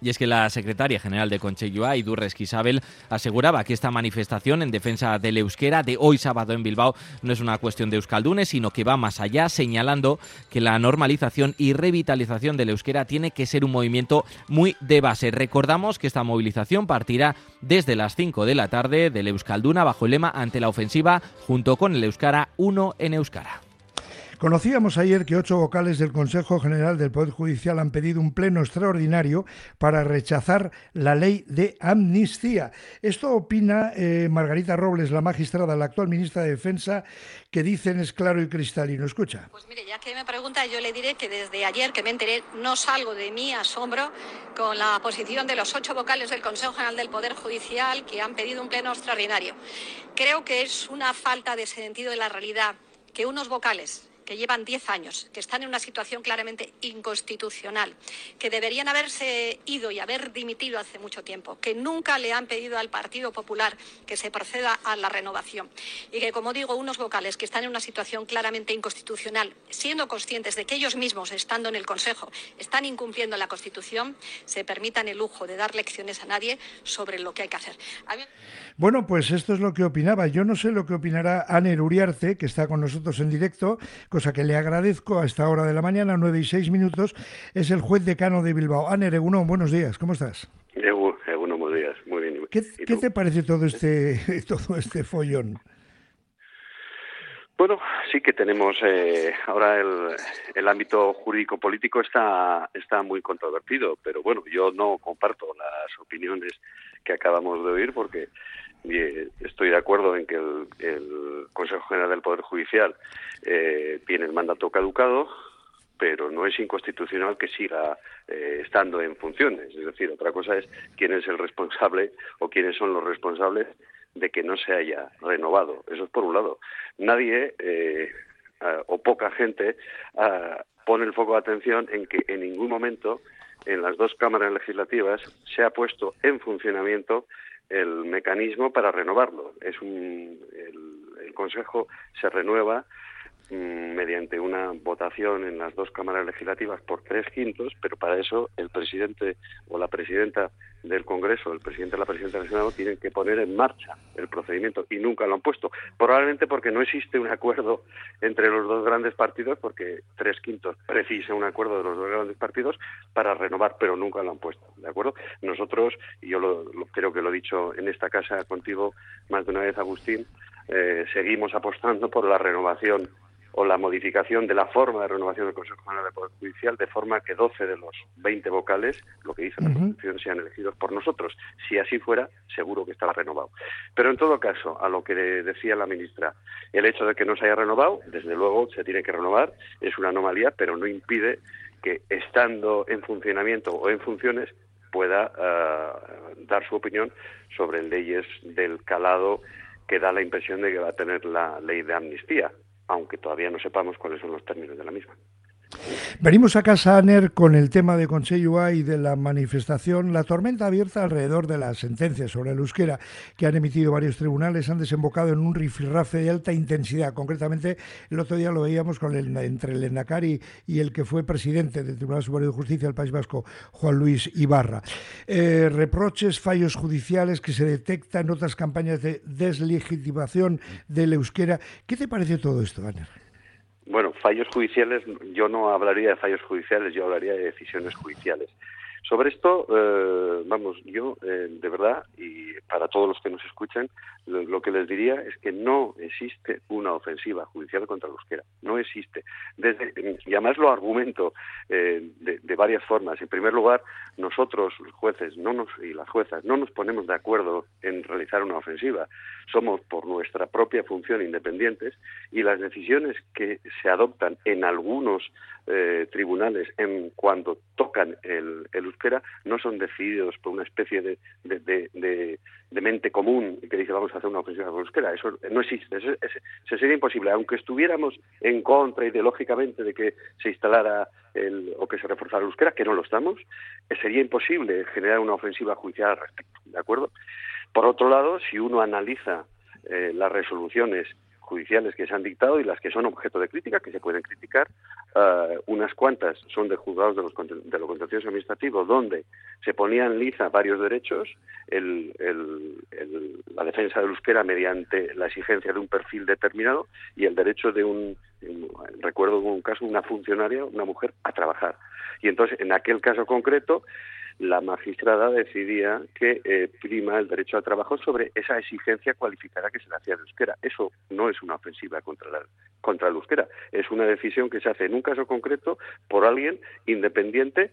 Y es que la secretaria general de Conchellua, Idurres Isabel, aseguraba que esta manifestación en defensa del euskera de hoy sábado en Bilbao no es una cuestión de euskaldunes, sino que va más allá, señalando que la normalización y revitalización del euskera tiene que ser un movimiento muy de base. Recordamos que esta movilización partirá desde las 5 de la tarde del Euskalduna bajo el lema ante la ofensiva junto con el Euskara 1 en Euskara. Conocíamos ayer que ocho vocales del Consejo General del Poder Judicial han pedido un pleno extraordinario para rechazar la ley de amnistía. Esto opina eh, Margarita Robles, la magistrada, la actual ministra de Defensa, que dicen es claro y cristalino. Escucha. Pues mire, ya que me pregunta, yo le diré que desde ayer que me enteré, no salgo de mi asombro con la posición de los ocho vocales del Consejo General del Poder Judicial que han pedido un pleno extraordinario. Creo que es una falta de sentido de la realidad que unos vocales que llevan 10 años, que están en una situación claramente inconstitucional, que deberían haberse ido y haber dimitido hace mucho tiempo, que nunca le han pedido al Partido Popular que se proceda a la renovación y que, como digo, unos vocales que están en una situación claramente inconstitucional, siendo conscientes de que ellos mismos, estando en el Consejo, están incumpliendo la Constitución, se permitan el lujo de dar lecciones a nadie sobre lo que hay que hacer. Bueno, pues esto es lo que opinaba. Yo no sé lo que opinará Aner Uriarte, que está con nosotros en directo, cosa que le agradezco a esta hora de la mañana, nueve y seis minutos, es el juez decano de Bilbao. Aner Eguno, buenos días, ¿cómo estás? Eguno, buenos días, muy bien. ¿Qué, ¿qué te parece todo este, todo este follón? Bueno, sí que tenemos eh, ahora el, el ámbito jurídico político está está muy controvertido, pero bueno, yo no comparto las opiniones que acabamos de oír porque estoy de acuerdo en que el, el, Consejo General del Poder Judicial eh, tiene el mandato caducado, pero no es inconstitucional que siga eh, estando en funciones. Es decir, otra cosa es quién es el responsable o quiénes son los responsables de que no se haya renovado. Eso es por un lado. Nadie eh, o poca gente pone el foco de atención en que en ningún momento en las dos cámaras legislativas se ha puesto en funcionamiento el mecanismo para renovarlo. Es un, el, el Consejo se renueva mediante una votación en las dos cámaras legislativas por tres quintos, pero para eso el presidente o la presidenta del Congreso, el presidente o la presidenta del Senado tienen que poner en marcha el procedimiento y nunca lo han puesto. Probablemente porque no existe un acuerdo entre los dos grandes partidos, porque tres quintos precisa un acuerdo de los dos grandes partidos para renovar, pero nunca lo han puesto. ¿De acuerdo? Nosotros, y yo lo, lo, creo que lo he dicho en esta casa contigo más de una vez, Agustín, eh, seguimos apostando por la renovación o la modificación de la forma de renovación del Consejo General de Poder Judicial de forma que 12 de los 20 vocales, lo que dice la Constitución, sean elegidos por nosotros. Si así fuera, seguro que estaba renovado. Pero en todo caso, a lo que decía la ministra, el hecho de que no se haya renovado, desde luego se tiene que renovar, es una anomalía, pero no impide que estando en funcionamiento o en funciones pueda uh, dar su opinión sobre leyes del calado que da la impresión de que va a tener la ley de amnistía aunque todavía no sepamos cuáles son los términos de la misma. Venimos a casa, Aner, con el tema de Consellua y de la manifestación. La tormenta abierta alrededor de las sentencias sobre el euskera que han emitido varios tribunales han desembocado en un rifirrafe de alta intensidad. Concretamente, el otro día lo veíamos entre el Endacari y el que fue presidente del Tribunal Superior de Justicia del País Vasco, Juan Luis Ibarra. Eh, reproches, fallos judiciales que se detectan otras campañas de deslegitimación del euskera. ¿Qué te parece todo esto, Aner? Bueno, fallos judiciales, yo no hablaría de fallos judiciales, yo hablaría de decisiones judiciales. Sobre esto, eh, vamos, yo de verdad, y para todos los que nos escuchan, lo, que les diría es que no existe una ofensiva judicial contra el euskera. No existe. Y además lo argumento eh, de, varias formas. En primer lugar, nosotros, los jueces no nos, y las juezas, no nos ponemos de acuerdo en realizar una ofensiva. Somos, por nuestra propia función, independientes y las decisiones que se adoptan en algunos eh, tribunales en cuando tocan el, el euskera no son decididos por una especie de, de, de, mente común que dice vamos a hacer una ofensiva con euskera. Eso no existe. Eso, sería imposible. Aunque estuviéramos en contra ideológicamente de que se instalara el, o que se reforzara el euskera, que no lo estamos, sería imposible generar una ofensiva judicial al respecto. ¿De acuerdo? Por otro lado, si uno analiza eh, las resoluciones judiciales que se han dictado y las que son objeto de crítica, que se pueden criticar. Uh, unas cuantas son de juzgados de, los, de lo contencioso administrativo, donde se ponían liza varios derechos, el, el, el, la defensa del euskera mediante la exigencia de un perfil determinado y el derecho de un, recuerdo un caso, una funcionaria, una mujer, a trabajar. Y entonces, en aquel caso concreto, la magistrada decidía que eh, prima el derecho al trabajo sobre esa exigencia cualificada que se le hacía de euskera. Eso no es una ofensiva contra, la, contra el euskera, es una decisión que se hace en un caso concreto por alguien independiente,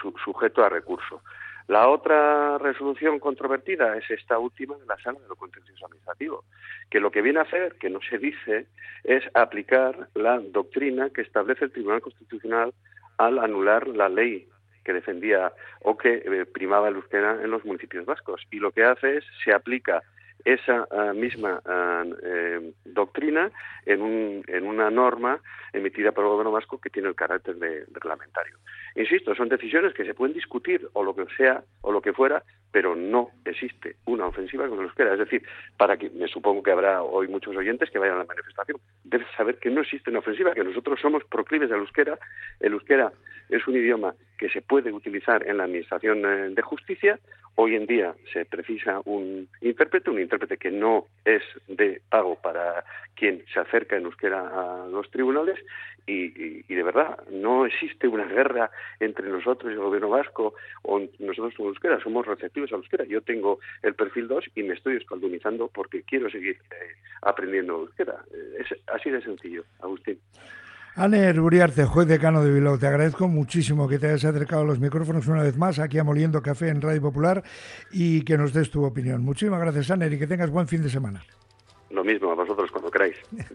su, sujeto a recurso. La otra resolución controvertida es esta última de la sala de lo contencioso administrativo, que lo que viene a hacer, que no se dice, es aplicar la doctrina que establece el Tribunal Constitucional al anular la ley que defendía o que eh, primaba el euskera en los municipios vascos. Y lo que hace es, se aplica esa uh, misma uh, eh, doctrina en, un, en, una norma emitida por el gobierno vasco que tiene el carácter de, reglamentario. Insisto, son decisiones que se pueden discutir o lo que sea o lo que fuera, pero no existe una ofensiva con el euskera. Es decir, para que me supongo que habrá hoy muchos oyentes que vayan a la manifestación, deben saber que no existe una ofensiva, que nosotros somos proclives al euskera. El euskera es un idioma que se puede utilizar en la administración eh, de justicia. Hoy en día se precisa un intérprete, un intérprete que no es de pago para quien se acerca en euskera a los tribunales y, y, de verdad no existe una guerra entre nosotros y el gobierno vasco o nosotros con euskera, somos receptivos a euskera. Yo tengo el perfil 2 y me estoy escaldunizando porque quiero seguir eh, aprendiendo euskera. Eh, es así de sencillo, Agustín. Aner Uriarte, juez decano de Bilbao, te agradezco muchísimo que te hayas acercado a los micrófonos una vez más aquí a Moliendo Café en Radio Popular y que nos des tu opinión. Muchísimas gracias, Aner, y que tengas buen fin de semana. Lo mismo, a vosotros cuando queráis.